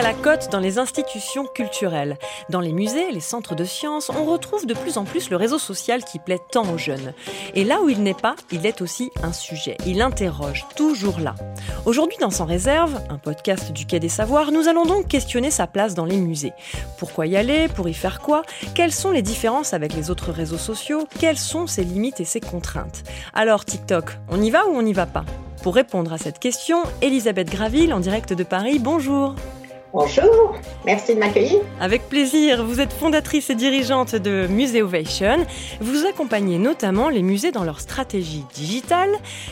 à la cote dans les institutions culturelles. Dans les musées, les centres de sciences, on retrouve de plus en plus le réseau social qui plaît tant aux jeunes. Et là où il n'est pas, il est aussi un sujet. Il interroge, toujours là. Aujourd'hui, dans Sans réserve, un podcast du Quai des Savoirs, nous allons donc questionner sa place dans les musées. Pourquoi y aller? Pour y faire quoi? Quelles sont les différences avec les autres réseaux sociaux? Quelles sont ses limites et ses contraintes? Alors TikTok, on y va ou on n'y va pas? Pour répondre à cette question, Elisabeth Graville en direct de Paris, bonjour. Bonjour, merci de m'accueillir. Avec plaisir, vous êtes fondatrice et dirigeante de Museovation. Vous accompagnez notamment les musées dans leur stratégie digitale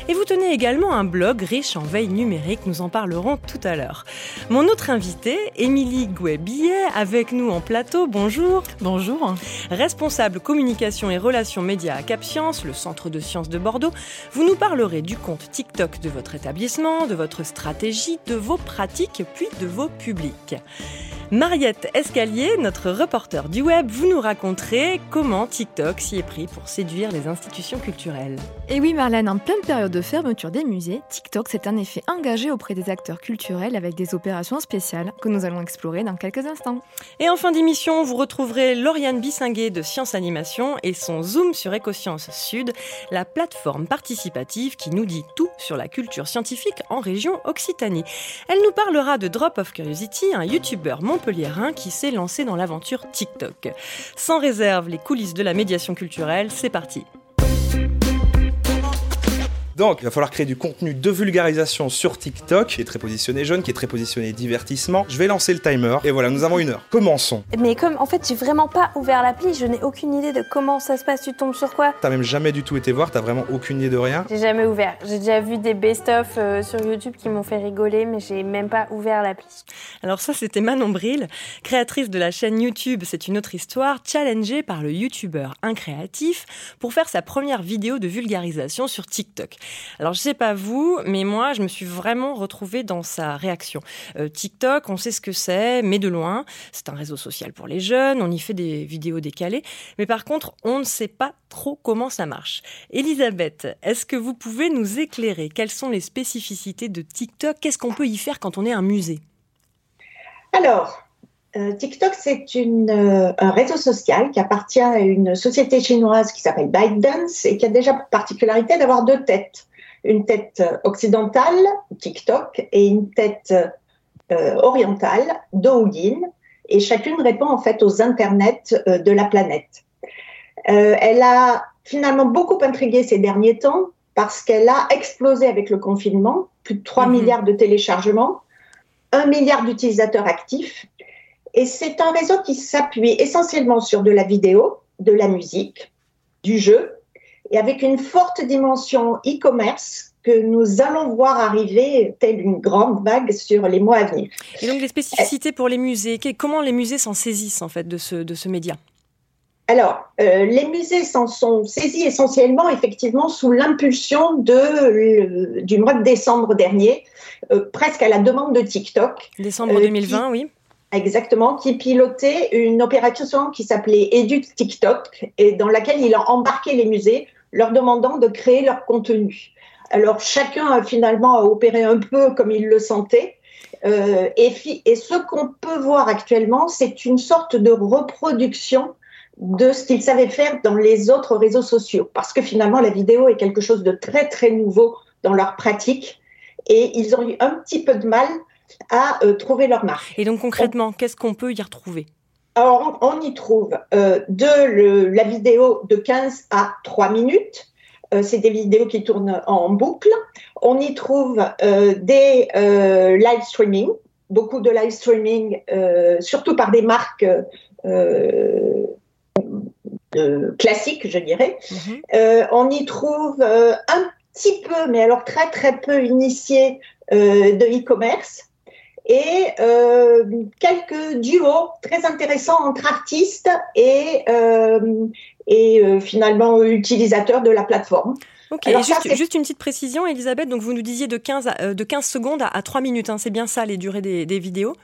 et vous tenez également un blog riche en veille numérique, nous en parlerons tout à l'heure. Mon autre invitée, Émilie Gouet-Billet, avec nous en plateau, bonjour. Bonjour. Responsable communication et relations médias à Cap Science, le centre de sciences de Bordeaux, vous nous parlerez du compte TikTok de votre établissement, de votre stratégie, de vos pratiques, puis de vos publics. like. Mariette Escalier, notre reporter du web, vous nous raconterez comment TikTok s'y est pris pour séduire les institutions culturelles. Et oui Marlène, en pleine période de fermeture des musées, TikTok s'est en effet engagé auprès des acteurs culturels avec des opérations spéciales que nous allons explorer dans quelques instants. Et en fin d'émission, vous retrouverez Lauriane Bissinguet de Science Animation et son Zoom sur Écosciences Sud, la plateforme participative qui nous dit tout sur la culture scientifique en région Occitanie. Elle nous parlera de Drop of Curiosity, un youtubeur montpelliérain qui s'est lancé dans l'aventure TikTok. Sans réserve, les coulisses de la médiation culturelle, c'est parti. Donc, il va falloir créer du contenu de vulgarisation sur TikTok, qui est très positionné jeune, qui est très positionné divertissement. Je vais lancer le timer, et voilà, nous avons une heure. Commençons. Mais comme, en fait, j'ai vraiment pas ouvert l'appli, je n'ai aucune idée de comment ça se passe, tu tombes sur quoi? T'as même jamais du tout été voir, t'as vraiment aucune idée de rien J'ai jamais ouvert. J'ai déjà vu des best-of euh, sur YouTube qui m'ont fait rigoler, mais j'ai même pas ouvert l'appli. Alors ça, c'était Manon Bril, créatrice de la chaîne YouTube C'est une autre histoire, challengée par le YouTuber incréatif pour faire sa première vidéo de vulgarisation sur TikTok. Alors je sais pas vous, mais moi je me suis vraiment retrouvée dans sa réaction. Euh, TikTok, on sait ce que c'est, mais de loin. C'est un réseau social pour les jeunes, on y fait des vidéos décalées, mais par contre on ne sait pas trop comment ça marche. Elisabeth, est-ce que vous pouvez nous éclairer Quelles sont les spécificités de TikTok? Qu'est-ce qu'on peut y faire quand on est un musée? Alors, euh, TikTok, c'est euh, un réseau social qui appartient à une société chinoise qui s'appelle ByteDance et qui a déjà pour particularité d'avoir deux têtes une tête occidentale, TikTok, et une tête euh, orientale, Douyin, et chacune répond en fait aux internets euh, de la planète. Euh, elle a finalement beaucoup intrigué ces derniers temps parce qu'elle a explosé avec le confinement, plus de 3 mhm. milliards de téléchargements, 1 milliard d'utilisateurs actifs, et c'est un réseau qui s'appuie essentiellement sur de la vidéo, de la musique, du jeu, et avec une forte dimension e-commerce que nous allons voir arriver telle une grande vague sur les mois à venir. Et donc les spécificités pour les musées, comment les musées s'en saisissent en fait de ce, de ce média? Alors, euh, les musées s'en sont saisis essentiellement, effectivement, sous l'impulsion de, du mois de décembre dernier, euh, presque à la demande de TikTok. Décembre 2020, euh, oui. Exactement, qui pilotait une opération qui s'appelait Éduque TikTok et dans laquelle il a embarqué les musées leur demandant de créer leur contenu. Alors chacun a finalement opéré un peu comme il le sentait. Euh, et, et, ce qu'on peut voir actuellement, c'est une sorte de reproduction de ce qu'ils savaient faire dans les autres réseaux sociaux. Parce que finalement, la vidéo est quelque chose de très, très nouveau dans leur pratique. Et ils ont eu un petit peu de mal à euh, trouver leur marque. Et donc concrètement, qu'est-ce qu'on peut y retrouver? Alors, on y trouve euh, de la vidéo de 15 à 3 minutes. Euh, c'est des vidéos qui tournent en boucle. On y trouve euh, des live streaming, beaucoup de live streaming, surtout par des marques classiques, je dirais. Mhm. on y trouve un petit peu, mais alors très très peu initié de e-commerce et euh, quelques duos très intéressants entre artistes et, euh, et euh, finalement utilisateurs de la plateforme. Ok, et juste, juste, une petite précision, Elisabeth. Donc, vous nous disiez de 15, de 15 secondes à, 3 minutes. Hein, c'est bien ça, les durées des, des vidéos?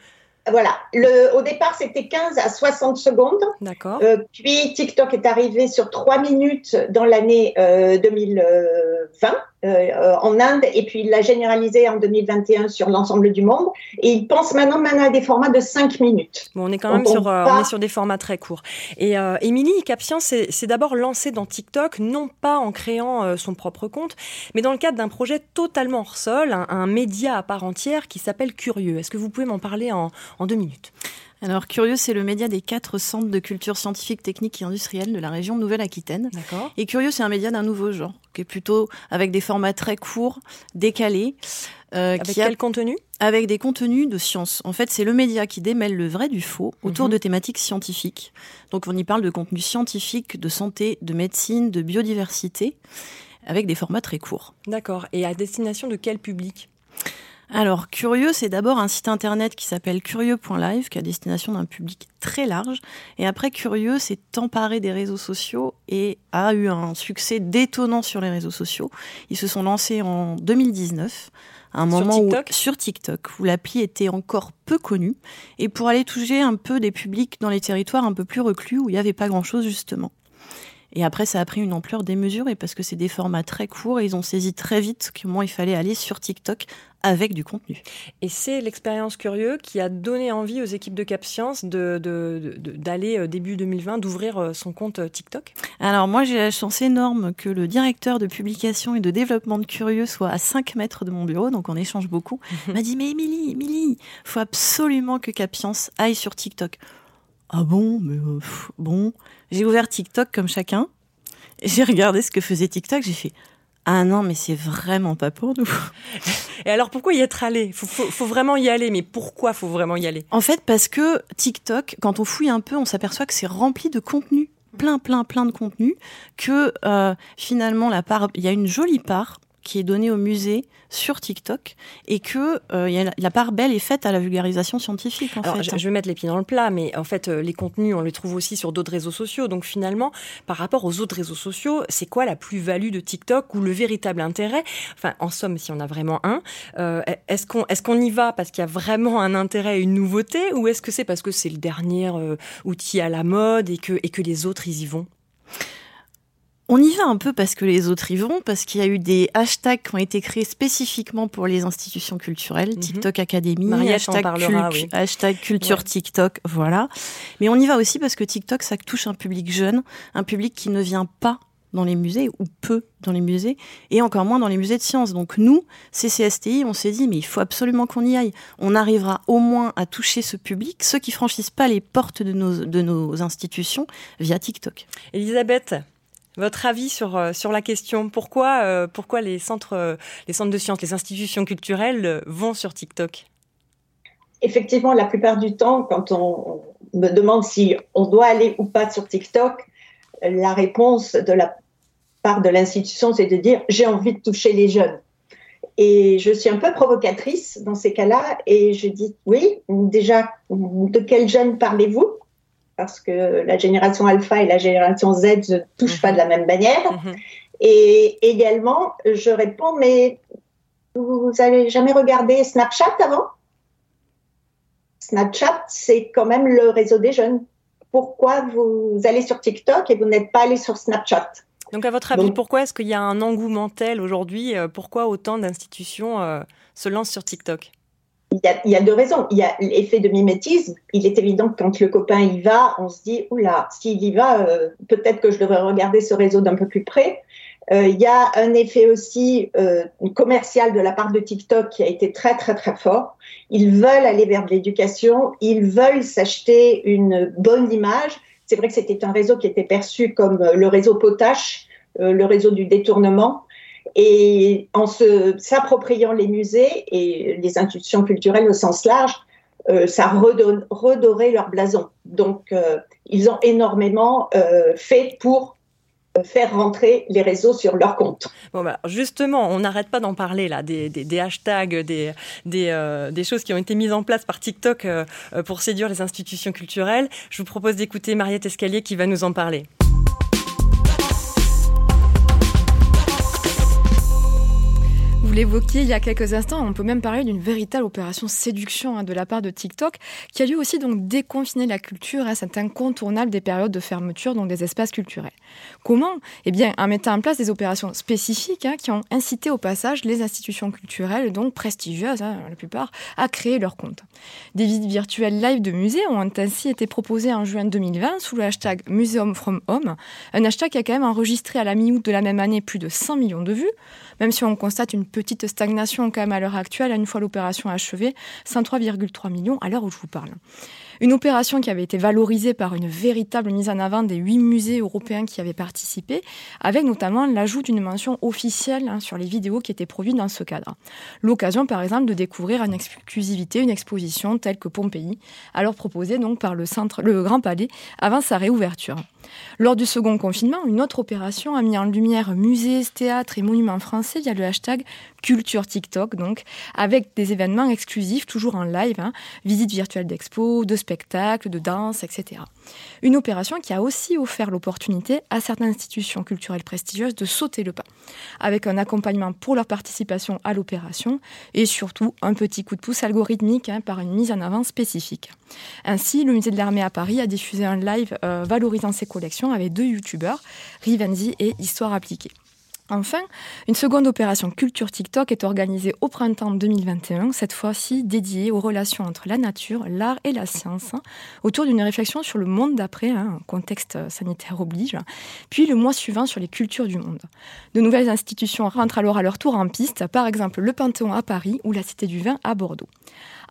Voilà. Le, au départ, c'était 15 à 60 secondes. D'accord. Euh, puis TikTok est arrivé sur 3 minutes dans l'année euh, 2020, euh, en Inde et puis il l'a généralisé en 2021 sur l'ensemble du monde. Et il pense maintenant, maintenant à des formats de 5 minutes. Bon, on est quand même sur, euh, on est sur des formats très courts. Et euh, Émilie Capsien s'est d'abord lancée dans TikTok, non pas en créant son propre compte, mais dans le cadre d'un projet totalement hors sol, un, média à part entière qui s'appelle Curieux. Est-ce que vous pouvez m'en parler en, en deux minutes? Alors, Curieux, c'est le média des quatre centres de culture scientifique, technique et industrielle de la région Nouvelle-Aquitaine. D'accord. Et Curieux, c'est un média d'un nouveau genre, qui est plutôt avec des formats très courts, décalés. Euh, avec quel contenu? Avec des contenus de science. En fait, c'est le média qui démêle le vrai du faux autour mhm. de thématiques scientifiques. Donc, on y parle de contenu scientifique, de santé, de médecine, de biodiversité, avec des formats très courts. D'accord. Et à destination de quel public? Alors, Curieux, c'est d'abord un site internet qui s'appelle curieux.live, qui a destination d'un public très large. Et après, Curieux s'est emparé des réseaux sociaux et a eu un succès détonnant sur les réseaux sociaux. Ils se sont lancés en 2019 à un moment où sur TikTok où l'appli était encore peu connue et pour aller toucher un peu des publics dans les territoires un peu plus reclus où il n'y avait pas grand chose justement. Et après, ça a pris une ampleur démesurée parce que c'est des formats très courts et ils ont saisi très vite comment il fallait aller sur TikTok avec du contenu. Et c'est l'expérience curieux qui a donné envie aux équipes de CapScience d'aller de, de, euh, début 2020, d'ouvrir euh, son compte euh, TikTok? Alors moi j'ai la chance énorme que le directeur de publication et de développement de Curieux soit à 5 mètres de mon bureau, donc on échange beaucoup. Il m'a dit mais Émilie, Émilie, faut absolument que CapScience aille sur TikTok. Ah bon, mais bon. J'ai ouvert TikTok comme chacun. J'ai regardé ce que faisait TikTok. J'ai fait ah non, mais c'est vraiment pas pour nous. Et alors pourquoi y être allé? Faut, faut, vraiment y aller, mais pourquoi faut vraiment y aller? En fait, parce que TikTok, quand on fouille un peu, on s'aperçoit que c'est rempli de contenu, plein, plein, plein de contenu, que euh, finalement la part, il y a une jolie part qui est donné au musée sur TikTok et que euh, la, part belle est faite à la vulgarisation scientifique. En fait. Je, je, vais mettre les pieds dans le plat, mais en fait, euh, les contenus, on les trouve aussi sur d'autres réseaux sociaux. Donc finalement, par rapport aux autres réseaux sociaux, c'est quoi la plus-value de TikTok ou le véritable intérêt? Enfin, en somme, si on a vraiment un, euh, est-ce qu'on qu'on y va parce qu'il y a vraiment un intérêt, une nouveauté, ou est-ce que c'est parce que c'est le dernier outil à la mode et que et que les autres ils y vont? On y va un peu parce que les autres y vont, parce qu'il y a eu des hashtags qui ont été créés spécifiquement pour les institutions culturelles, mhm. TikTok Academy, hashtag, culture TikTok, voilà. Mais on y va aussi parce que TikTok, ça touche un public jeune, un public qui ne vient pas dans les musées ou peu dans les musées et encore moins dans les musées de sciences. Donc nous, CCSTI, on s'est dit mais il faut absolument qu'on y aille. On arrivera au moins à toucher ce public, ceux qui franchissent pas les portes de nos, de nos institutions via TikTok. Elisabeth, votre avis sur, euh, sur la question. Pourquoi, euh, pourquoi les, centres, euh, les centres de sciences, les institutions culturelles vont sur TikTok? Effectivement, la plupart du temps, quand on me demande si on doit aller ou pas sur TikTok, la réponse de la part de l'institution, c'est de dire j'ai envie de toucher les jeunes. Et je suis un peu provocatrice dans ces cas-là et je dis oui, déjà, de quels jeunes parlez-vous? Parce que la génération alpha et la génération Z ne touchent pas de la même manière. Mhm. Et également, je réponds, mais vous n'avez jamais regardé Snapchat avant? Snapchat, c'est quand même le réseau des jeunes. Pourquoi vous allez sur TikTok et vous n'êtes pas allé sur Snapchat? Donc, à votre avis, pourquoi est-ce qu'il y a un engouement tel aujourd'hui? Euh, Pourquoi autant d'institutions euh, se lancent sur TikTok? Il y, a, deux raisons. Il y a l'effet de mimétisme. Il est évident que quand le copain y va, on se dit, oula, s'il y va, euh, peut-être que je devrais regarder ce réseau d'un peu plus près. Euh, il y a un effet aussi euh, commercial de la part de TikTok qui a été très très très fort. Ils veulent aller vers de l'éducation, ils veulent s'acheter une bonne image. C'est vrai que c'était un réseau qui était perçu comme le réseau potache, le réseau du détournement. Et en s'appropriant les musées et les institutions culturelles au sens large, euh, ça redorait leur blason. Donc, euh, ils ont énormément euh, fait pour faire rentrer les réseaux sur leur compte. Bon bah justement, on n'arrête pas d'en parler là, des, hashtags, des, choses qui ont été mises en place par TikTok pour séduire les institutions culturelles. Je vous propose d'écouter Mariette Escalier qui va nous en parler. L'évoquiez il y a quelques instants, on peut même parler d'une véritable opération séduction hein, de la part de TikTok, qui a lui aussi donc déconfiner la culture. Hein, c'est incontournable des périodes de fermeture, donc des espaces culturels. Comment? Eh bien, en mettant en place des opérations spécifiques hein, qui ont incité au passage les institutions culturelles, donc prestigieuses, la plupart, à créer leur compte. Des visites virtuelles live de musées ont ainsi été proposées en juin 2020 sous le hashtag Museum from Home, un hashtag qui a quand même enregistré à la mi-août de la même année plus de 100 millions de vues, même si on constate une petite stagnation quand même à l'heure actuelle, une fois l'opération achevée, 103,3 millions à l'heure où je vous parle. Une opération qui avait été valorisée par une véritable mise en avant des huit musées européens qui avaient participé, avec notamment l'ajout d'une mention officielle hein, sur les vidéos qui étaient produites dans ce cadre. L'occasion, par exemple, de découvrir en exclusivité une exposition telle que Pompéi, alors proposée donc par le, centre, le Grand Palais avant sa réouverture. Lors du second confinement, une autre opération a mis en lumière musées, théâtres et monuments français via le hashtag Culture TikTok, donc, avec des événements exclusifs, toujours en live, hein, visites virtuelles d'expos, de spectacles, de danse, etc. Une opération qui a aussi offert l'opportunité à certaines institutions culturelles prestigieuses de sauter le pas, avec un accompagnement pour leur participation à l'opération et surtout un petit coup de pouce algorithmique hein, par une mise en avant spécifique. Ainsi, le musée de l'armée à Paris a diffusé un live euh, valorisant ses collections avec deux youtubeurs, Rivenzi et Histoire appliquée. Enfin, une seconde opération Culture TikTok est organisée au printemps 2021, cette fois-ci dédiée aux relations entre la nature, l'art et la science, autour d'une réflexion sur le monde d'après, un hein, contexte sanitaire oblige, puis le mois suivant sur les cultures du monde. De nouvelles institutions rentrent alors à leur tour en piste, par exemple le Panthéon à Paris ou la Cité du Vin à Bordeaux.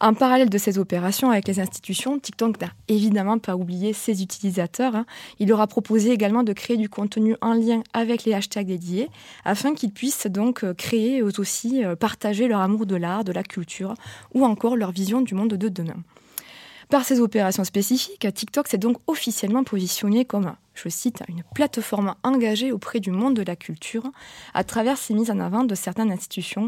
En parallèle de ces opérations avec les institutions, TikTok n'a évidemment pas oublié ses utilisateurs. Hein. Il leur a proposé également de créer du contenu en lien avec les hashtags dédiés, afin qu'ils puissent donc euh, créer eux aussi, euh, partager leur amour de l'art, de la culture, ou encore leur vision du monde de demain. Par ces opérations spécifiques, TikTok s'est donc officiellement positionné comme, je cite, une plateforme engagée auprès du monde de la culture à travers ses mises en avant de certaines institutions,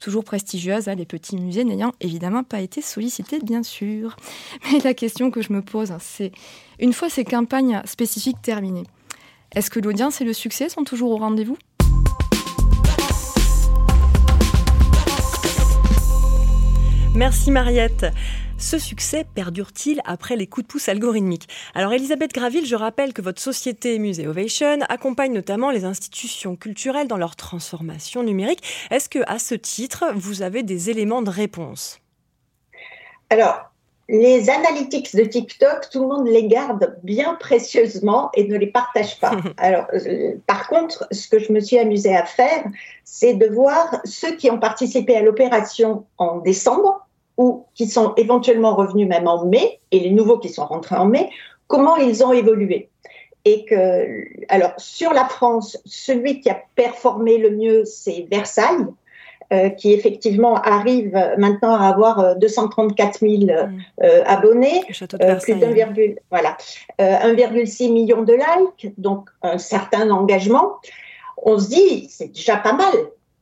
toujours prestigieuses, hein, les petits musées n'ayant évidemment pas été sollicités, bien sûr. Mais la question que je me pose, c'est, une fois ces campagnes spécifiques terminées, est-ce que l'audience et le succès sont toujours au rendez-vous? Merci Mariette. Ce succès perdure-t-il après les coups de pouce algorithmiques? Alors Elisabeth Graville, je rappelle que votre société Musée Ovation accompagne notamment les institutions culturelles dans leur transformation numérique. Est-ce que à ce titre, vous avez des éléments de réponse? Alors, les analytics de TikTok, tout le monde les garde bien précieusement et ne les partage pas. Alors, euh, par contre, ce que je me suis amusée à faire, c'est de voir ceux qui ont participé à l'opération en décembre ou qui sont éventuellement revenus même en mai, et les nouveaux qui sont rentrés en mai, comment ils ont évolué. Et que, alors, sur la France, celui qui a performé le mieux, c'est Versailles, euh, qui effectivement arrive maintenant à avoir 234 euh, 000 euh, mm. abonnés, plus d'un voilà, 1,6 million de likes, donc un certain engagement. On se dit, c'est déjà pas mal.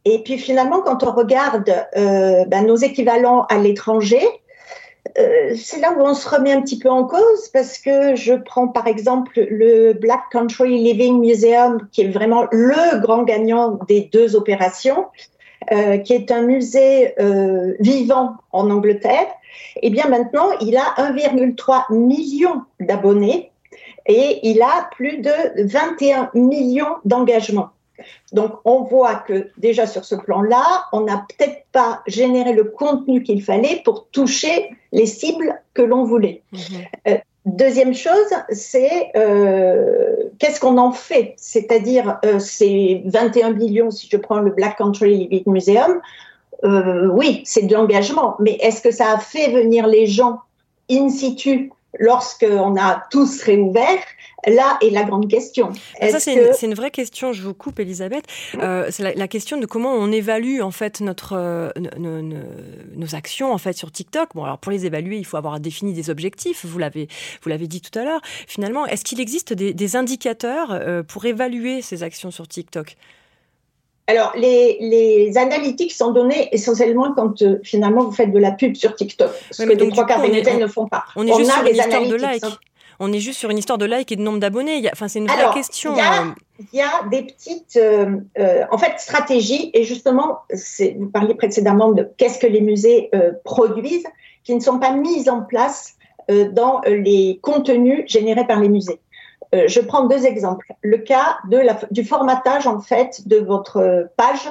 Et puis finalement, quand on regarde euh, ben, nos équivalents à l'étranger, euh, c'est là où on se remet un petit peu en cause parce que je prends par exemple le Black Country Living Museum, qui est vraiment le grand gagnant des deux opérations, euh, qui est un musée euh, vivant en Angleterre. Et eh bien maintenant, il a 1,3 million d'abonnés et il a plus de 21 millions d'engagements. Donc, on voit que déjà sur ce plan-là, on n'a peut-être pas généré le contenu qu'il fallait pour toucher les cibles que l'on voulait. Mhm. Euh, deuxième chose, c'est euh, qu'est-ce qu'on en fait? C'est-à-dire, euh, ces 21 millions, si je prends le Black Country Living Museum, oui, c'est de l'engagement, mais est-ce que ça a fait venir les gens in situ lorsqu'on a tous réouvert, là est la grande question. Ça, c'est une, vraie question, je vous coupe, Elisabeth. Euh, c'est la, question de comment on évalue en fait notre, euh, nos, actions en fait sur TikTok. Bon, alors pour les évaluer, il faut avoir défini des objectifs, vous l'avez dit tout à l'heure. Finalement, est-ce qu'il existe des, indicateurs euh, pour évaluer ces actions sur TikTok? Alors, les, les, analytiques sont données essentiellement quand euh, finalement vous faites de la pub sur TikTok, ce que les trois quarts des médias ne font pas. On est juste sur une histoire de likes. On est juste sur une histoire de likes et de nombre d'abonnés. Enfin, c'est une vraie question. Il y, a, euh. il y a des petites, euh, euh, en fait, stratégies. Et justement, vous parliez précédemment de qu'est-ce que les musées euh, produisent, qui ne sont pas mises en place dans les contenus générés par les musées. Je prends deux exemples. Le cas de la, du formatage, en fait, de votre page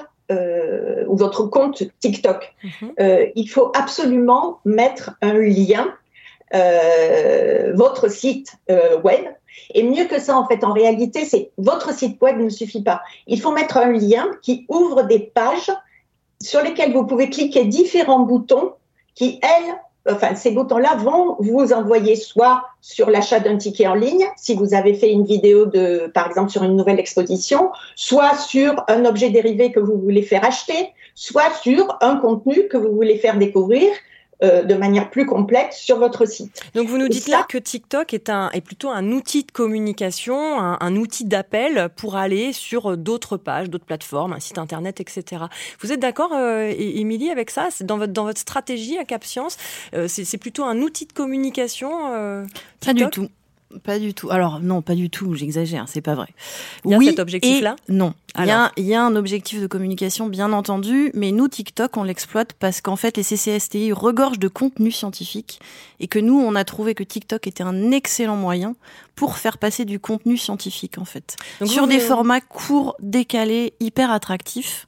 ou votre compte TikTok. Mhm. il faut absolument mettre un lien, votre site web et mieux que ça, en fait, en réalité, c'est votre site web ne suffit pas. Il faut mettre un lien qui ouvre des pages sur lesquelles vous pouvez cliquer différents boutons qui, elles, enfin, ces boutons-là vont vous envoyer soit sur l'achat d'un ticket en ligne, si vous avez fait une vidéo de, par exemple, sur une nouvelle exposition, soit sur un objet dérivé que vous voulez faire acheter, soit sur un contenu que vous voulez faire découvrir, euh, de manière plus complète sur votre site. Donc vous nous dites là que TikTok est, un, est plutôt un outil de communication, un, outil d'appel pour aller sur d'autres pages, d'autres plateformes, un site internet, etc. Vous êtes d'accord, euh, Émilie, avec ça? C'est dans votre, dans votre stratégie à Cap Science, euh, c'est plutôt un outil de communication Pas du tout. Pas du tout. Alors non, pas du tout. J'exagère, c'est pas vrai. Il y a cet objectif-là Non. Il y, a, il y, a, un objectif de communication, bien entendu, mais nous, TikTok, on l'exploite parce qu'en fait, les CCSTI regorgent de contenu scientifique et que nous, on a trouvé que TikTok était un excellent moyen pour faire passer du contenu scientifique, en fait. Sur des formats courts, décalés, hyper attractifs.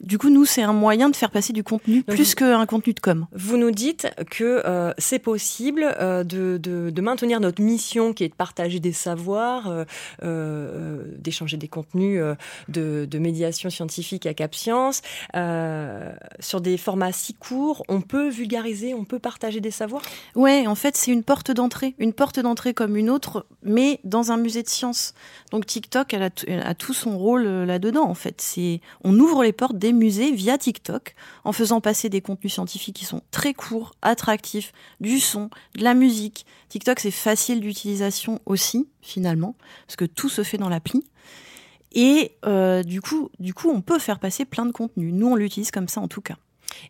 Du coup, nous, c'est un moyen de faire passer du contenu plus qu'un contenu de com. Vous nous dites que euh, c'est possible euh, de, de, de, maintenir notre mission qui est de partager des savoirs, euh, d'échanger des contenus de, de, médiation scientifique à Cap Science. sur des formats si courts, on peut vulgariser, on peut partager des savoirs? Ouais, en fait, c'est une porte d'entrée. Une porte d'entrée comme une autre, mais dans un musée de sciences. Donc TikTok, elle a, elle a tout son rôle là-dedans, en fait. C'est On ouvre les portes musées via TikTok en faisant passer des contenus scientifiques qui sont très courts, attractifs, du son, de la musique. TikTok, c'est facile d'utilisation aussi, finalement, parce que tout se fait dans l'appli. Et euh, du coup, du coup, on peut faire passer plein de contenus. Nous, on l'utilise comme ça en tout cas.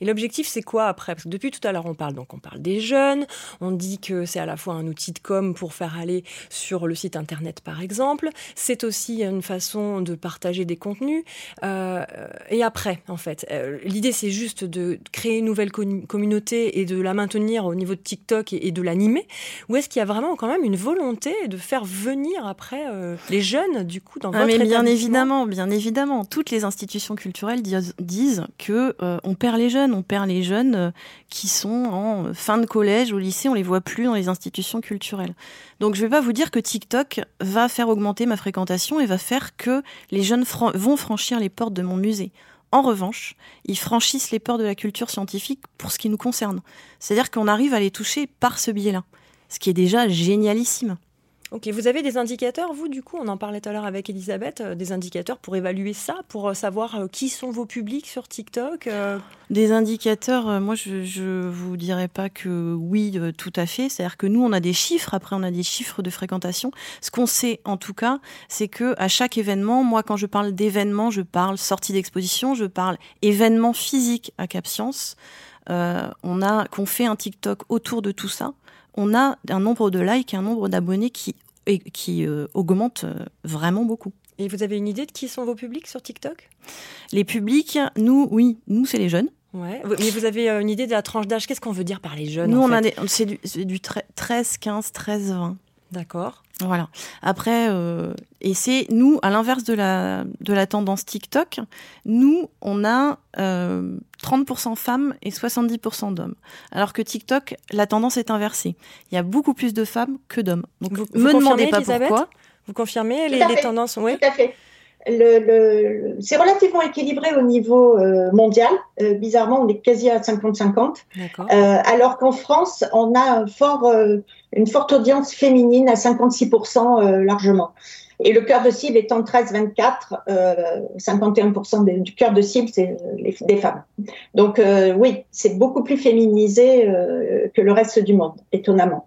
Et l'objectif, c'est quoi après? Parce que depuis tout à l'heure, on parle donc on parle des jeunes, on dit que c'est à la fois un outil de com pour faire aller sur le site internet, par exemple. C'est aussi une façon de partager des contenus. Euh, et après, en fait, euh, l'idée, c'est juste de créer une nouvelle communauté et de la maintenir au niveau de TikTok et, de l'animer. Ou est-ce qu'il y a vraiment quand même une volonté de faire venir après euh, les jeunes, du coup, dans ah, votre mais bien évidemment, bien évidemment, toutes les institutions culturelles disent, disent que on perd les jeunes on perd les jeunes euh, qui sont en fin de collège, au lycée, on les voit plus dans les institutions culturelles. Donc je vais pas vous dire que TikTok va faire augmenter ma fréquentation et va faire que les jeunes vont franchir les portes de mon musée. En revanche, ils franchissent les portes de la culture scientifique pour ce qui nous concerne. C'est-à-dire qu'on arrive à les toucher par ce biais-là, ce qui est déjà génialissime. Ok, vous avez des indicateurs, vous, du coup, on en parlait tout à l'heure avec Elisabeth, euh, des indicateurs pour évaluer ça, pour euh, savoir euh, qui sont vos publics sur TikTok Des indicateurs, moi, je ne vous dirais pas que oui, tout à fait. C'est-à-dire que nous, on a des chiffres, après, on a des chiffres de fréquentation. Ce qu'on sait, en tout cas, c'est que à chaque événement, moi, quand je parle d'événement, je parle sortie d'exposition, je parle événement physique à Cap Science. on a qu'on fait un TikTok autour de tout ça on a un nombre de likes et un nombre d'abonnés qui, qui euh, augmente euh, vraiment beaucoup. Et vous avez une idée de qui sont vos publics sur TikTok? Les publics, nous, oui, nous, c'est les jeunes. Ouais. Mais vous avez euh, une idée de la tranche d'âge? Qu'est-ce qu'on veut dire par les jeunes Nous, on a c'est du, du 13, 15, 13, 20. D'accord. Voilà. Après, euh, et c'est nous, à l'inverse de la, de la tendance TikTok, nous, on a euh, 30% femmes et 70% d'hommes. Alors que TikTok, la tendance est inversée. Il y a beaucoup plus de femmes que d'hommes. Donc, vous, me demandez pas pourquoi. Vous confirmez les, les tendances Oui? Tout à fait le, c'est relativement équilibré au niveau euh, mondial. Euh, bizarrement, on est quasi à 50-50. Euh, alors qu'en France, on a un fort, une forte audience féminine à 56% largement. Et le cœur de cible étant 13-24, 51% du cœur de cible, c'est des femmes. Donc oui, c'est beaucoup plus féminisé que le reste du monde, étonnamment.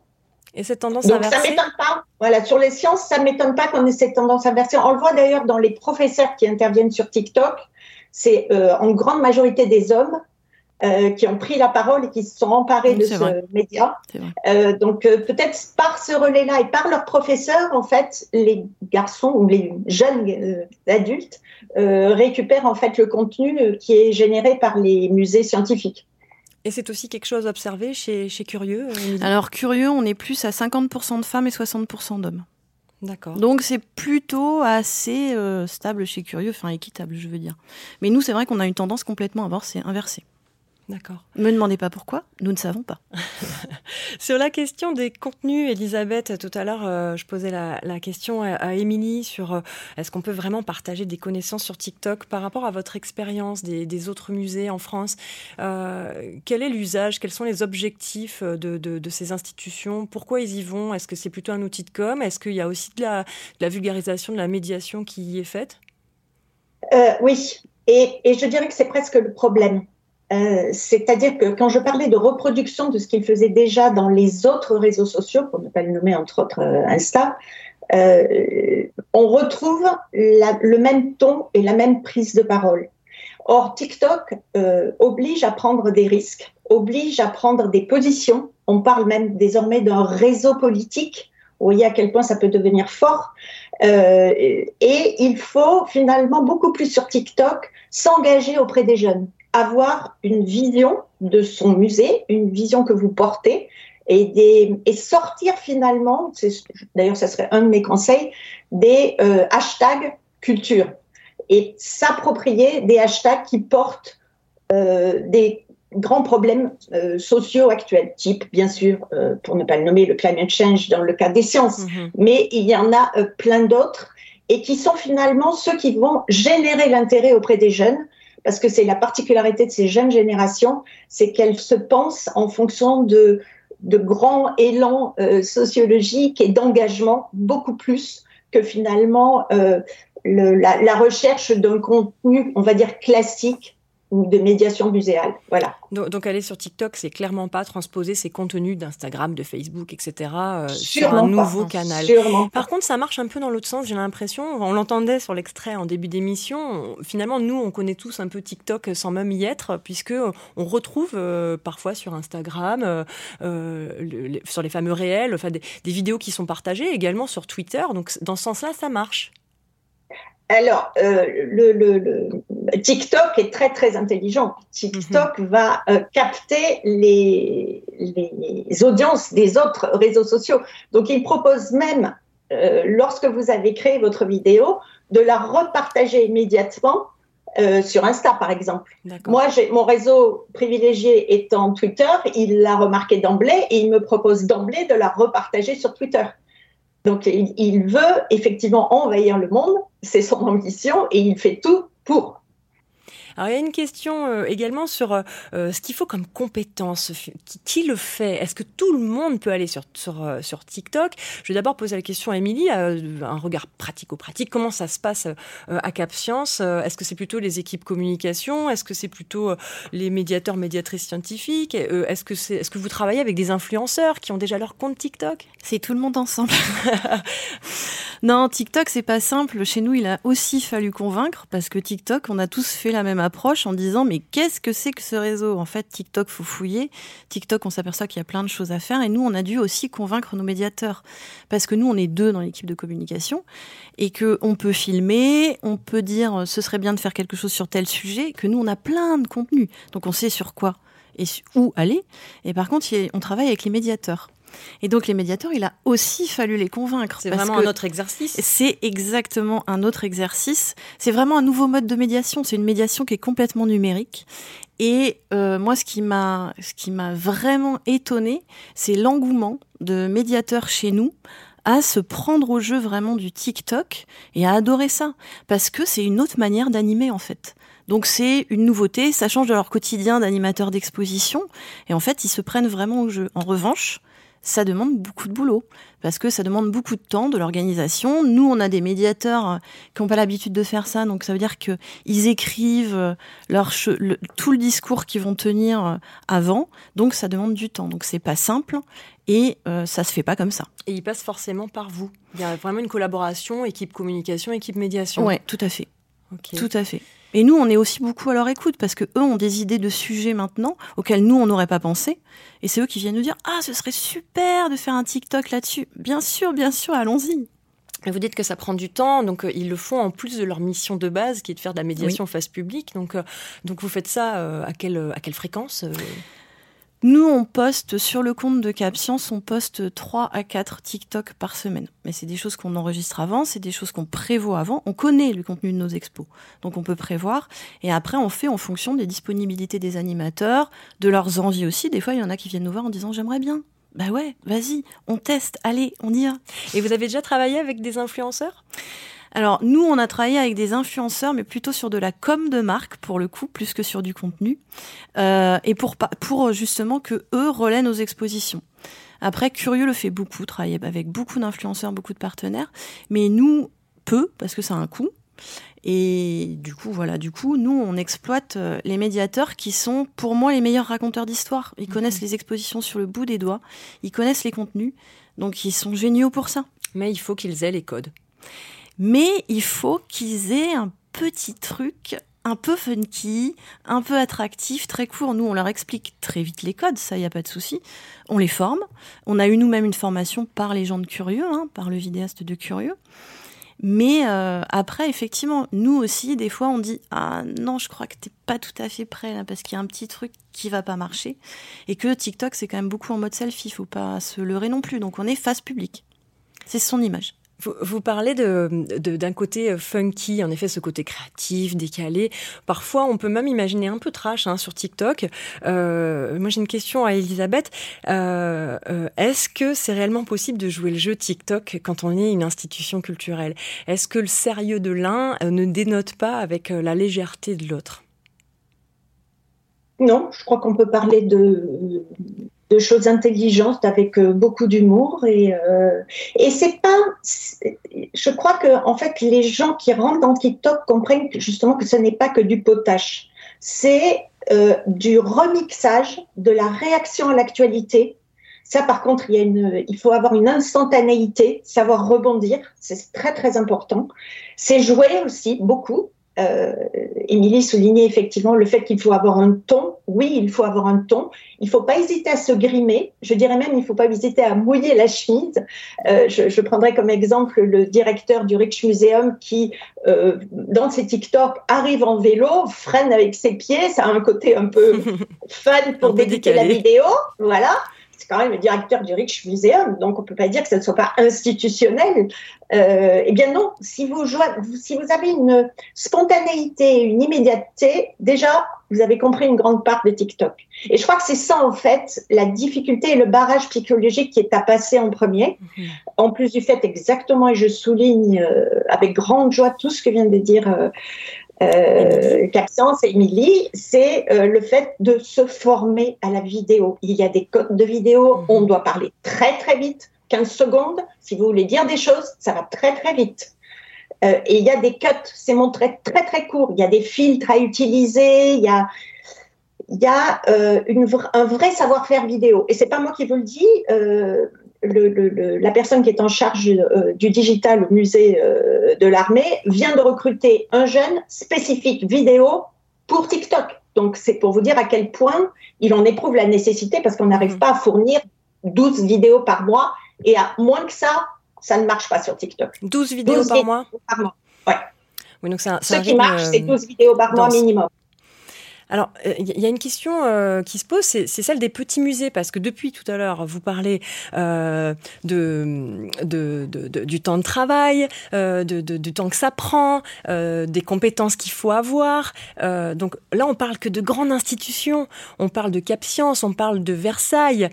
Et cette tendance Donc, inversée ça m'étonne pas. Voilà, sur les sciences, ça m'étonne pas qu'on ait cette tendance inversée. On le voit d'ailleurs dans les professeurs qui interviennent sur TikTok. C'est euh, en grande majorité des hommes euh, qui ont pris la parole et qui se sont emparés de ce média. Euh, donc euh, peut-être par ce relais-là et par leurs professeurs, en fait, les garçons ou les jeunes adultes récupèrent en fait le contenu qui est généré par les musées scientifiques. Et c'est aussi quelque chose observé chez, chez Curieux Alors Curieux, on est plus à 50% de femmes et 60% d'hommes. D'accord. Donc c'est plutôt assez stable chez Curieux, enfin équitable, je veux dire. Mais nous, c'est vrai qu'on a une tendance complètement à voir, c'est inversé. D'accord. Ne me demandez pas pourquoi, nous ne savons pas. sur la question des contenus, Elisabeth, tout à l'heure, euh, je posais la, question à, Émilie sur euh, est-ce qu'on peut vraiment partager des connaissances sur TikTok par rapport à votre expérience des, autres musées en France. Euh, quel est l'usage Quels sont les objectifs de, ces institutions? Pourquoi ils y vont? Est-ce que c'est plutôt un outil de com? Est-ce qu'il y a aussi de la, de la, vulgarisation, de la médiation qui y est faite? Oui, et, et je dirais que c'est presque le problème. Euh, c'est-à-dire que quand je parlais de reproduction de ce qu'il faisait déjà dans les autres réseaux sociaux, pour ne pas le nommer entre autres euh, Insta, euh, on retrouve le même ton et la même prise de parole. Or, TikTok oblige à prendre des risques, oblige à prendre des positions. On parle même désormais d'un réseau politique. Vous voyez à quel point ça peut devenir fort. et il faut finalement beaucoup plus sur TikTok s'engager auprès des jeunes avoir une vision de son musée, une vision que vous portez, et, des, et sortir finalement, d'ailleurs ça serait un de mes conseils, des euh, hashtags culture, et s'approprier des hashtags qui portent euh, des grands problèmes euh, sociaux actuels, type bien sûr, pour ne pas le nommer, le climate change dans le cas des sciences, mm-hmm. mais il y en a plein d'autres, et qui sont finalement ceux qui vont générer l'intérêt auprès des jeunes, parce que c'est la particularité de ces jeunes générations, c'est qu'elles se pensent en fonction de, grands élans euh, sociologiques et d'engagement, beaucoup plus que finalement euh, la, recherche d'un contenu, on va dire, classique de médiation muséale. Voilà. Donc, aller sur TikTok, c'est clairement pas transposer ces contenus d'Instagram, de Facebook, etc. Euh, sur un nouveau canal. Par contre, ça marche un peu dans l'autre sens, j'ai l'impression. On l'entendait sur l'extrait en début d'émission. Finalement, nous, on connaît tous un peu TikTok sans même y être, puisque on retrouve euh, parfois sur Instagram, euh, sur les fameux réels, enfin des, des vidéos qui sont partagées, également sur Twitter. Donc, dans ce sens-là, ça marche. Alors, euh, le, TikTok est très très intelligent. TikTok mhm. va euh, capter les, les, audiences des autres réseaux sociaux. Donc, il propose même, euh, lorsque vous avez créé votre vidéo, de la repartager immédiatement sur Insta, par exemple. Moi, mon réseau privilégié étant Twitter, il l'a remarqué d'emblée et il me propose d'emblée de la repartager sur Twitter. Donc, il, veut effectivement envahir le monde, c'est son ambition, et il fait tout pour. Alors il y a une question euh, également sur euh, euh, ce qu'il faut comme compétence. Qui, le fait? Est-ce que tout le monde peut aller sur, TikTok? Je vais d'abord poser la question à Émilie, un regard pratico-pratique. Comment ça se passe à Cap Science? Est-ce que c'est plutôt les équipes communication? Est-ce que c'est plutôt les médiateurs, médiatrices scientifiques? Est-ce que, c'est, est-ce que vous travaillez avec des influenceurs qui ont déjà leur compte TikTok? C'est tout le monde ensemble. non, TikTok, c'est pas simple. Chez nous, il a aussi fallu convaincre parce que TikTok, on a tous fait la même en disant mais qu'est-ce que c'est que ce réseau? En fait, TikTok, faut fouiller. TikTok, on s'aperçoit qu'il y a plein de choses à faire et nous, on a dû aussi convaincre nos médiateurs parce que nous, on est deux dans l'équipe de communication et que on peut filmer, on peut dire ce serait bien de faire quelque chose sur tel sujet, que nous, on a plein de contenu, donc on sait sur quoi et où aller. Et par contre, on travaille avec les médiateurs. Et donc les médiateurs, il a aussi fallu les convaincre. C'est vraiment un autre exercice. C'est exactement un autre exercice. C'est vraiment un nouveau mode de médiation. C'est une médiation qui est complètement numérique. Et euh, moi, ce qui m'a, ce qui m'a vraiment étonné, c'est l'engouement de médiateurs chez nous à se prendre au jeu vraiment du TikTok et à adorer ça, parce que c'est une autre manière d'animer en fait. Donc c'est une nouveauté, ça change de leur quotidien d'animateur d'exposition, et en fait ils se prennent vraiment au jeu. En revanche, ça demande beaucoup de boulot parce que ça demande beaucoup de temps, de l'organisation. Nous, on a des médiateurs euh, qui n'ont pas l'habitude de faire ça, donc ça veut dire qu'ils écrivent euh, tout le discours qu'ils vont tenir euh, avant, donc ça demande du temps. Donc c'est pas simple et ça se fait pas comme ça. Et ils passent forcément par vous. Il y a vraiment une collaboration, équipe communication, équipe médiation. Ouais, tout à fait. Tout à fait. Et nous, on est aussi beaucoup à leur écoute parce que eux ont des idées de sujets maintenant auxquels nous on n'aurait pas pensé. Et c'est eux qui viennent nous dire ah ce serait super de faire un TikTok là-dessus. Bien sûr, bien sûr, allons-y. Vous dites que ça prend du temps, donc euh, ils le font en plus de leur mission de base, qui est de faire de la médiation face publique. Donc, euh, donc vous faites ça euh, à quelle à quelle fréquence nous, on poste sur le compte de CapScience, on poste 3 à 4 TikTok par semaine. Mais c'est des choses qu'on enregistre avant, c'est des choses qu'on prévoit avant. On connaît le contenu de nos expos, donc on peut prévoir. Et après, on fait en fonction des disponibilités des animateurs, de leurs envies aussi. Des fois, il y en a qui viennent nous voir en disant j'aimerais bien. Bah ouais, vas-y, on teste, allez, on y va. Et vous avez déjà travaillé avec des influenceurs? Alors nous, on a travaillé avec des influenceurs, mais plutôt sur de la com de marque pour le coup, plus que sur du contenu, euh, et pour pour justement que eux relaient nos expositions. Après, Curieux le fait beaucoup, travailler avec beaucoup d'influenceurs, beaucoup de partenaires, mais nous peu parce que ça a un coût. Et du coup, voilà, du coup, nous, on exploite euh, les médiateurs qui sont, pour moi, les meilleurs raconteurs d'histoire. Ils connaissent mhm. les expositions sur le bout des doigts, ils connaissent les contenus, donc ils sont géniaux pour ça. Mais il faut qu'ils aient les codes. Mais il faut qu'ils aient un petit truc un peu funky, un peu attractif, très court. Nous, on leur explique très vite les codes, ça, il n'y a pas de souci. On les forme. On a eu nous-mêmes une formation par les gens de Curieux, hein, par le vidéaste de Curieux. Mais euh, après, effectivement, nous aussi, des fois, on dit ah non, je crois que t'es pas tout à fait prêt là, parce qu'il y a un petit truc qui va pas marcher, et que TikTok c'est quand même beaucoup en mode selfie, faut pas se leurrer non plus. Donc on est face publique. C'est son image. Vous, parlez d'un de, côté euh, funky, en effet, ce côté créatif, décalé. Parfois, on peut même imaginer un peu trash hein, sur TikTok. Euh, moi, j'ai une question à Elisabeth. Euh, est-ce que c'est réellement possible de jouer le jeu TikTok quand on est une institution culturelle? Est-ce que le sérieux de l'un ne dénote pas avec la légèreté de l'autre? Non, je crois qu'on peut parler de, de choses intelligentes avec euh, beaucoup d'humour et euh, et c'est pas je crois que en fait les gens qui rentrent dans TikTok comprennent justement que ce n'est pas que du potache c'est euh, du remixage de la réaction à l'actualité. Ça par contre il y a une il faut avoir une instantanéité savoir rebondir. C'est très très important. C'est jouer aussi beaucoup Émilie soulignait effectivement le fait qu'il faut avoir un ton. Oui, il faut avoir un ton. Il ne faut pas hésiter à se grimer. Je dirais même, il ne faut pas hésiter à mouiller la chemise. Euh, je, prendrai comme exemple le directeur du Rich Museum qui, euh, dans ses TikTok, arrive en vélo, freine avec ses pieds. Ça a un côté un peu fun pour dédiquer la vidéo. Voilà c'est quand même le directeur du Rich Museum, donc on ne peut pas dire que ça ne soit pas institutionnel. Euh, eh bien non, si vous, si vous avez une spontanéité, une immédiateté, déjà, vous avez compris une grande part de TikTok. Et je crois que c'est ça, en fait, la difficulté et le barrage psychologique qui est à passer en premier. Mhm. En plus du fait, exactement, et je souligne euh, avec grande joie tout ce que vient de dire euh, et Émilie, c'est euh, le fait de se former à la vidéo. Il y a des codes de vidéo, mhm. on doit parler très très vite, 15 secondes. Si vous voulez dire des choses, ça va très très vite. Euh, et il y a des cuts, c'est montré très très court. Il y a des filtres à utiliser, il y a, il y a euh, une, un vrai savoir-faire vidéo. Et c'est pas moi qui vous le dis. Euh, le, la personne qui est en charge euh, du digital au musée euh, de l'armée vient de recruter un jeune spécifique vidéo pour TikTok. Donc c'est pour vous dire à quel point il en éprouve la nécessité parce qu'on n'arrive mmh. pas à fournir 12 vidéos par mois et à moins que ça, ça ne marche pas sur TikTok. 12 vidéos par mois Par mois, ouais. Oui, donc Ce qui marche, c'est 12 vidéos par mois minimum. Alors, il euh, y a une question euh, qui se pose, c'est celle des petits musées, parce que depuis tout à l'heure, vous parlez euh, de, de, de, du temps de travail, euh, du temps que ça prend, des compétences qu'il faut avoir. donc là, on parle que de grandes institutions, on parle de Cap Science, on parle de Versailles.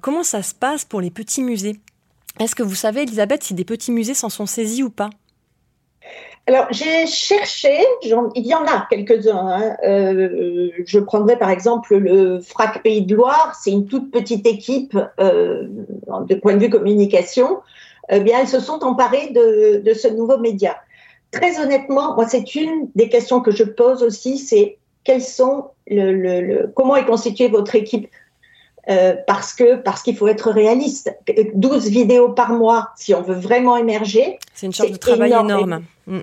comment ça se passe pour les petits musées? Est-ce que vous savez, Elisabeth, si des petits musées s'en sont saisis ou pas? Alors, j'ai cherché, il y en a quelques-uns. Hein. Euh, je prendrais par exemple le FRAC Pays de Loire, c'est une toute petite équipe euh, de point de vue communication. Eh bien, elles se sont emparées de, de ce nouveau média. Très honnêtement, moi, c'est une des questions que je pose aussi, c'est quels sont le, le, le, comment est constituée votre équipe? Euh, parce que parce qu'il faut être réaliste. 12 vidéos par mois, si on veut vraiment émerger, c'est une charge de travail énorme. Mm.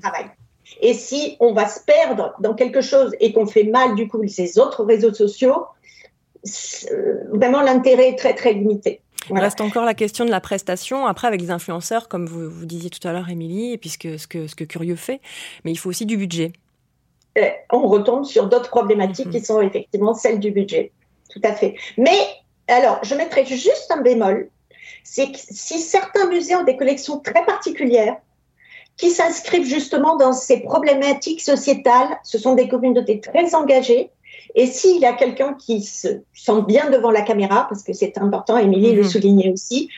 Et si on va se perdre dans quelque chose et qu'on fait mal du coup ces autres réseaux sociaux, vraiment l'intérêt est très très limité. Il reste encore la question de la prestation, après avec les influenceurs, comme vous, vous disiez tout à l'heure, Émilie, et puisque ce que, ce que Curieux fait, mais il faut aussi du budget. Euh, on retombe sur d'autres problématiques mhm. qui sont effectivement celles du budget. Tout à fait. Mais alors, je mettrai juste un bémol, c'est que si certains musées ont des collections très particulières, qui s'inscrivent justement dans ces problématiques sociétales, ce sont des communautés très engagées, et s'il y a quelqu'un qui se sent bien devant la caméra, parce que c'est important, Émilie le mhm. soulignait aussi,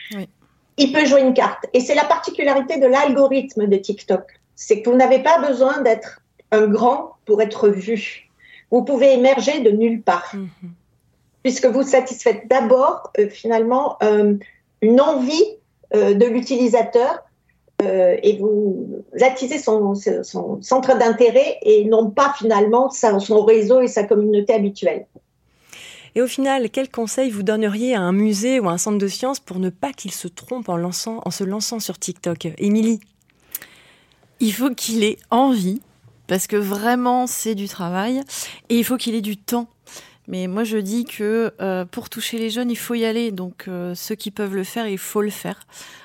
il peut jouer une carte. Et c'est la particularité de l'algorithme de TikTok. C'est que vous n'avez pas besoin d'être un grand pour être vu. Vous pouvez émerger de nulle part. Mhm. Puisque vous satisfaites d'abord, euh, finalement, euh, une envie euh, de l'utilisateur euh, et vous attisez son, centre d'intérêt et non pas finalement son réseau et sa communauté habituelle. Et au final, quel conseil vous donneriez à un musée ou à un centre de sciences pour ne pas qu'il se trompe en, lançant, en se lançant sur TikTok? Émilie? Il faut qu'il ait envie, parce que vraiment c'est du travail, et il faut qu'il ait du temps. Mais moi, je dis que euh, pour toucher les jeunes, il faut y aller. Donc, euh, ceux qui peuvent le faire, il faut le faire.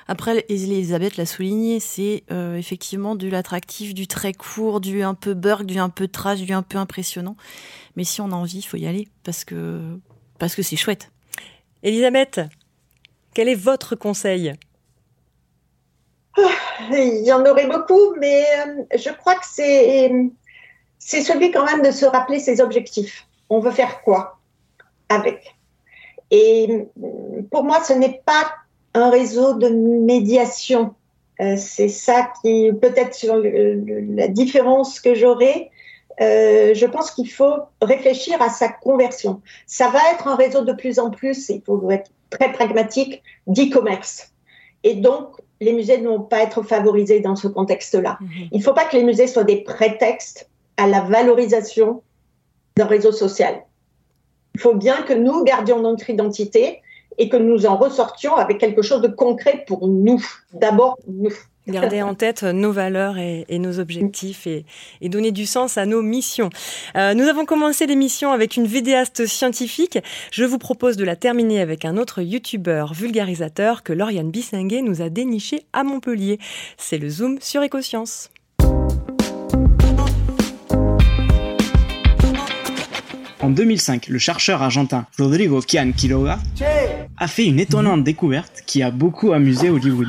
Après, Elisabeth l'a souligné, c'est euh, effectivement du l'attractif, du très court, du un peu burk, du un peu trash, du un peu impressionnant. Mais si on a envie, il faut y aller parce que parce que c'est chouette. Elisabeth, quel est votre conseil? Ah, Il y en aurait beaucoup, mais je crois que c'est c'est celui quand même de se rappeler ses objectifs on veut faire quoi avec? Et pour moi, ce n'est pas un réseau de médiation. Euh, c'est ça qui, peut-être sur la différence que j'aurai, euh, je pense qu'il faut réfléchir à sa conversion. Ça va être un réseau de plus en plus, il faut être très pragmatique, d'e-commerce. Et donc, les musées ne vont pas être favorisés dans ce contexte-là. Mhm. Il ne faut pas que les musées soient des prétextes à la valorisation d'un réseau social. Il faut bien que nous gardions notre identité et que nous en ressortions avec quelque chose de concret pour nous. D'abord, nous. Garder en tête nos valeurs et, nos objectifs et, donner du sens à nos missions. Euh, nous avons commencé l'émission avec une vidéaste scientifique. Je vous propose de la terminer avec un autre youtubeur vulgarisateur que Lauriane Bissinguet nous a déniché à Montpellier. C'est le Zoom sur Écosciences. En 2005, le chercheur argentin Rodrigo Kian Quiroga a fait une étonnante découverte qui a beaucoup amusé Hollywood.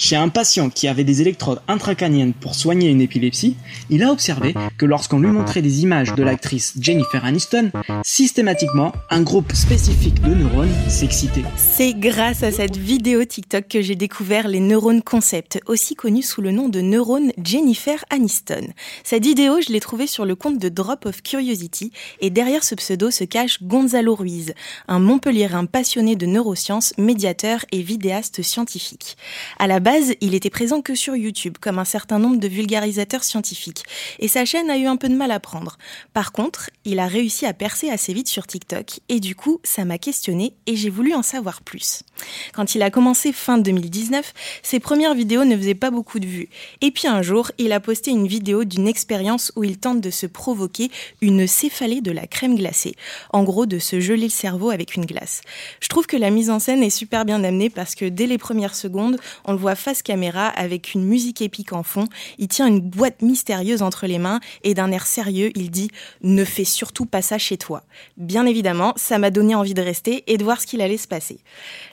Chez un patient qui avait des électrodes intracrâniennes pour soigner une épilepsie, il a observé que lorsqu'on lui montrait des images de l'actrice Jennifer Aniston, systématiquement, un groupe spécifique de neurones s'excitait. C'est grâce à cette vidéo TikTok que j'ai découvert les neurones concept, aussi connus sous le nom de neurones Jennifer Aniston. Cette vidéo, je l'ai trouvée sur le compte de Drop of Curiosity, et derrière ce pseudo se cache Gonzalo Ruiz, un Montpellierin passionné de neurosciences, médiateur et vidéaste scientifique. Il était présent que sur YouTube, comme un certain nombre de vulgarisateurs scientifiques, et sa chaîne a eu un peu de mal à prendre. Par contre, il a réussi à percer assez vite sur TikTok, et du coup, ça m'a questionné et j'ai voulu en savoir plus. Quand il a commencé fin 2019, ses premières vidéos ne faisaient pas beaucoup de vues. Et puis un jour, il a posté une vidéo d'une expérience où il tente de se provoquer une céphalée de la crème glacée. En gros, de se geler le cerveau avec une glace. Je trouve que la mise en scène est super bien amenée parce que dès les premières secondes, on le voit face caméra avec une musique épique en fond. Il tient une boîte mystérieuse entre les mains et d'un air sérieux, il dit Ne fais surtout pas ça chez toi. Bien évidemment, ça m'a donné envie de rester et de voir ce qu'il allait se passer.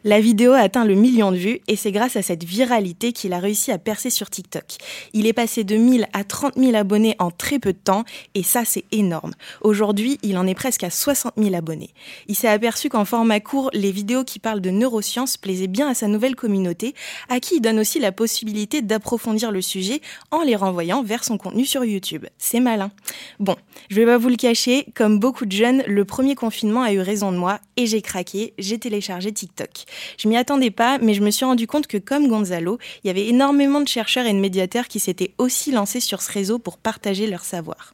La vidéo a atteint le million de vues et c'est grâce à cette viralité qu'il a réussi à percer sur TikTok. Il est passé de 1000 à 30 000 abonnés en très peu de temps et ça c'est énorme. Aujourd'hui, il en est presque à 60 000 abonnés. Il s'est aperçu qu'en format court, les vidéos qui parlent de neurosciences plaisaient bien à sa nouvelle communauté, à qui il donne aussi la possibilité d'approfondir le sujet en les renvoyant vers son contenu sur YouTube. C'est malin. Bon, je vais pas vous le cacher, comme beaucoup de jeunes, le premier confinement a eu raison de moi et j'ai craqué, j'ai téléchargé TikTok. Je m'y attendais pas, mais je me suis rendu compte que comme Gonzalo, il y avait énormément de chercheurs et de médiateurs qui s'étaient aussi lancés sur ce réseau pour partager leur savoir.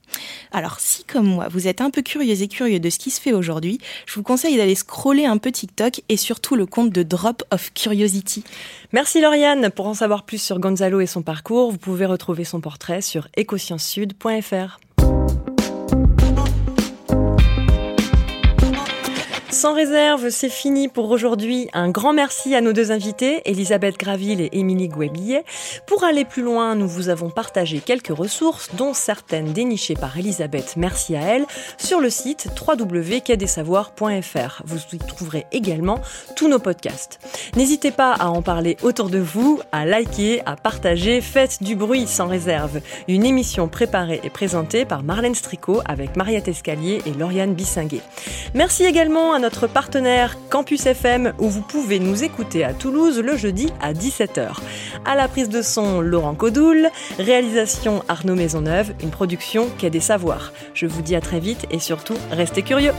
Alors si comme moi, vous êtes un peu curieux et curieux de ce qui se fait aujourd'hui, je vous conseille d'aller scroller un peu TikTok et surtout le compte de Drop of Curiosity. Merci Lauriane. Pour en savoir plus sur Gonzalo et son parcours, vous pouvez retrouver son portrait sur ecosciencesud.fr. Sans réserve, c'est fini pour aujourd'hui. Un grand merci à nos deux invités, Elisabeth Graville et Émilie Gouebillet. Pour aller plus loin, nous vous avons partagé quelques ressources, dont certaines dénichées par Elisabeth, merci à elle, sur le site www.quai-des-savoirs.fr. Vous y trouverez également tous nos podcasts. N'hésitez pas à en parler autour de vous, à liker, à partager, faites du bruit sans réserve. Une émission préparée et présentée par Marlène Stricot avec Mariette Escalier et Lauriane Bissinguet. Merci également à notre partenaire Campus FM où vous pouvez nous écouter à Toulouse le jeudi à 17h. À la prise de son, Laurent Codoul, réalisation Arnaud Maisonneuve, une production Quai des Savoirs. Je vous dis à très vite et surtout, restez curieux.